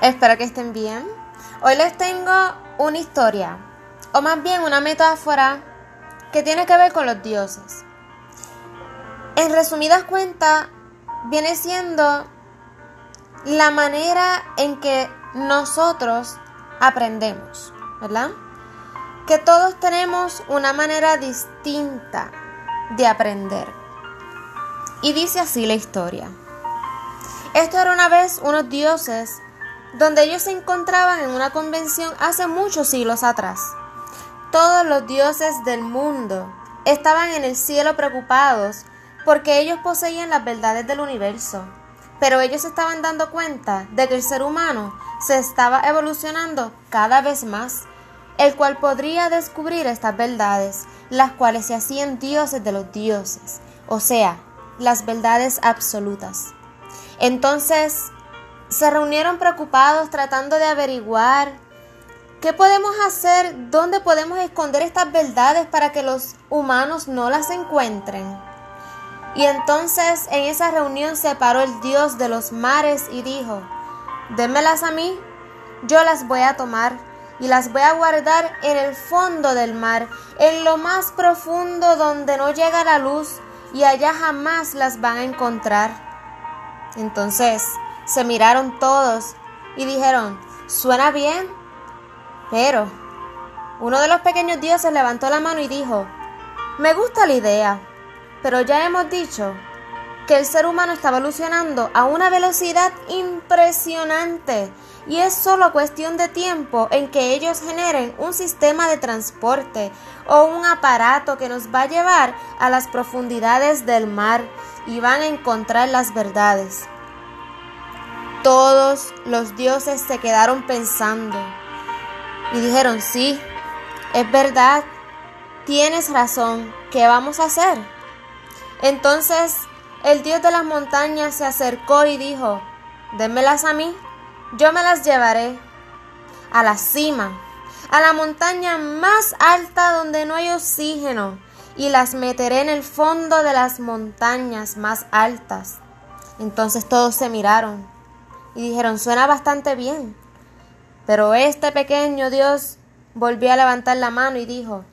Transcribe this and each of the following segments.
Espero que estén bien. Hoy les tengo una historia, o más bien una metáfora que tiene que ver con los dioses. En resumidas cuentas, viene siendo la manera en que nosotros aprendemos, ¿verdad? Que todos tenemos una manera distinta de aprender. Y dice así la historia. Esto era una vez unos dioses donde ellos se encontraban en una convención hace muchos siglos atrás. Todos los dioses del mundo estaban en el cielo preocupados porque ellos poseían las verdades del universo, pero ellos estaban dando cuenta de que el ser humano se estaba evolucionando cada vez más, el cual podría descubrir estas verdades, las cuales se hacían dioses de los dioses, o sea, las verdades absolutas. Entonces, se reunieron preocupados tratando de averiguar qué podemos hacer, dónde podemos esconder estas verdades para que los humanos no las encuentren. Y entonces en esa reunión se paró el Dios de los mares y dijo, démelas a mí, yo las voy a tomar y las voy a guardar en el fondo del mar, en lo más profundo donde no llega la luz y allá jamás las van a encontrar. Entonces, se miraron todos y dijeron, suena bien, pero uno de los pequeños dioses levantó la mano y dijo, me gusta la idea, pero ya hemos dicho que el ser humano está evolucionando a una velocidad impresionante y es solo cuestión de tiempo en que ellos generen un sistema de transporte o un aparato que nos va a llevar a las profundidades del mar y van a encontrar las verdades. Todos los dioses se quedaron pensando y dijeron, sí, es verdad, tienes razón, ¿qué vamos a hacer? Entonces el dios de las montañas se acercó y dijo, démelas a mí, yo me las llevaré a la cima, a la montaña más alta donde no hay oxígeno, y las meteré en el fondo de las montañas más altas. Entonces todos se miraron y dijeron, suena bastante bien. Pero este pequeño Dios volvió a levantar la mano y dijo,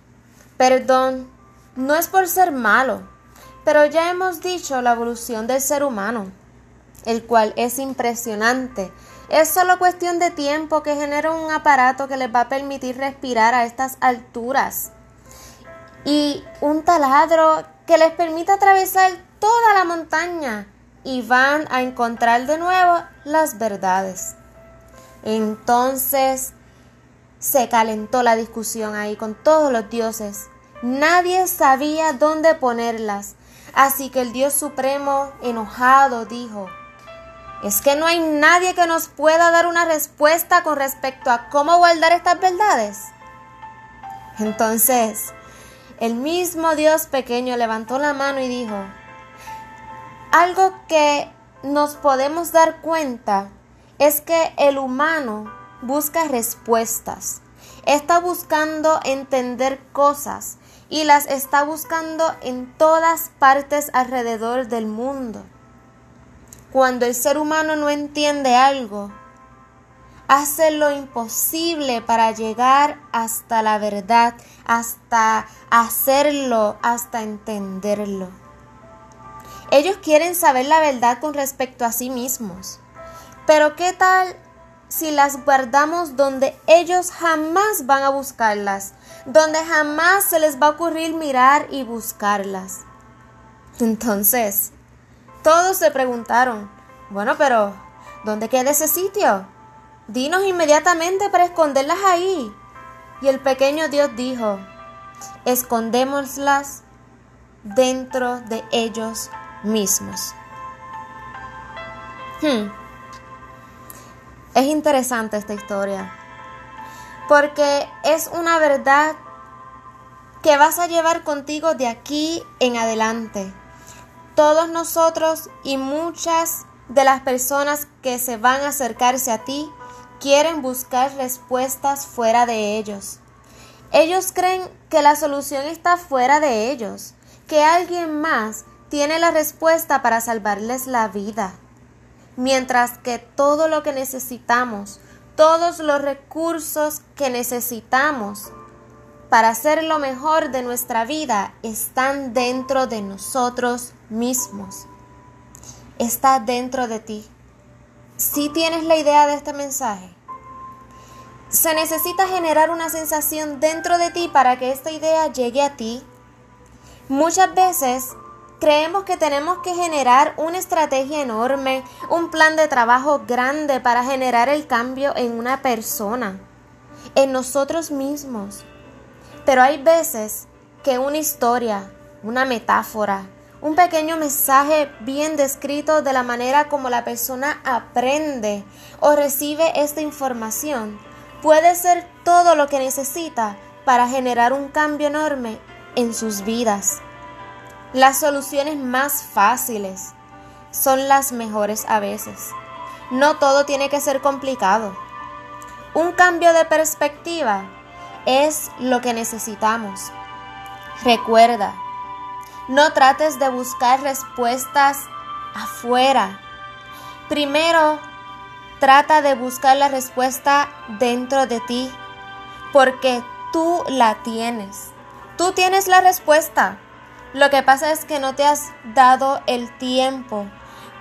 perdón, no es por ser malo, pero ya hemos dicho la evolución del ser humano, el cual es impresionante. Es solo cuestión de tiempo que genera un aparato que les va a permitir respirar a estas alturas y un taladro que les permita atravesar toda la montaña y van a encontrar de nuevo las verdades. Entonces se calentó la discusión ahí con todos los dioses. Nadie sabía dónde ponerlas. Así que el Dios Supremo, enojado, dijo, ¿es que no hay nadie que nos pueda dar una respuesta con respecto a cómo guardar estas verdades? Entonces, el mismo Dios pequeño levantó la mano y dijo, algo que nos podemos dar cuenta es que el humano busca respuestas, está buscando entender cosas y las está buscando en todas partes alrededor del mundo. Cuando el ser humano no entiende algo, hace lo imposible para llegar hasta la verdad, hasta hacerlo, hasta entenderlo. Ellos quieren saber la verdad con respecto a sí mismos. Pero ¿qué tal si las guardamos donde ellos jamás van a buscarlas? Donde jamás se les va a ocurrir mirar y buscarlas. Entonces, todos se preguntaron, bueno, pero ¿dónde queda ese sitio? Dinos inmediatamente para esconderlas ahí. Y el pequeño Dios dijo, escondémoslas dentro de ellos mismos. Hmm. Es interesante esta historia, porque es una verdad que vas a llevar contigo de aquí en adelante. Todos nosotros y muchas de las personas que se van a acercarse a ti quieren buscar respuestas fuera de ellos. Ellos creen que la solución está fuera de ellos, que alguien más tiene la respuesta para salvarles la vida. mientras que todo lo que necesitamos, todos los recursos que necesitamos para hacer lo mejor de nuestra vida están dentro de nosotros mismos. Está dentro de ti. Si tienes la idea de este mensaje, se necesita generar una sensación dentro de ti para que esta idea llegue a ti. Muchas veces creemos que tenemos que generar una estrategia enorme, un plan de trabajo grande para generar el cambio en una persona, en nosotros mismos. Pero hay veces que una historia, una metáfora, un pequeño mensaje bien descrito de la manera como la persona aprende o recibe esta información puede ser todo lo que necesita para generar un cambio enorme en sus vidas. Las soluciones más fáciles son las mejores a veces. No todo tiene que ser complicado. Un cambio de perspectiva es lo que necesitamos. Recuerda, no trates de buscar respuestas afuera. Primero, Trata de buscar la respuesta dentro de ti, porque tú la tienes. Tú tienes la respuesta. Lo que pasa es que no te has dado el tiempo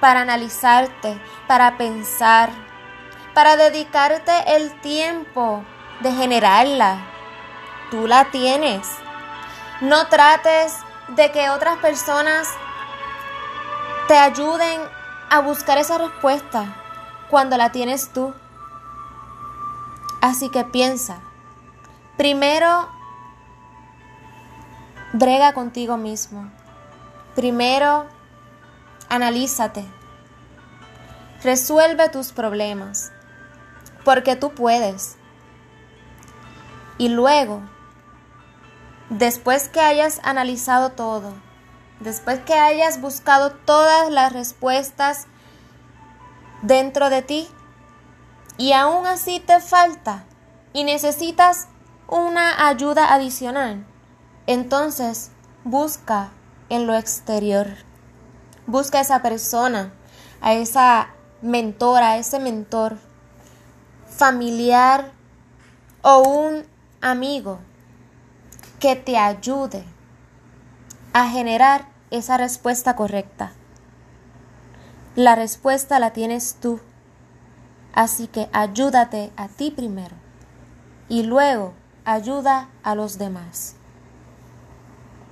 para analizarte, para pensar, para dedicarte el tiempo de generarla. Tú la tienes. No trates de que otras personas te ayuden a buscar esa respuesta cuando la tienes tú. Así que piensa, primero, brega contigo mismo. Primero, analízate. Resuelve tus problemas, porque tú puedes. Y luego, después que hayas analizado todo, después que hayas buscado todas las respuestas dentro de ti y aún así te falta y necesitas una ayuda adicional, entonces busca en lo exterior. Busca a esa persona, a esa mentora, a ese mentor, familiar o un amigo que te ayude a generar esa respuesta correcta. La respuesta la tienes tú. Así que ayúdate a ti primero y luego ayuda a los demás.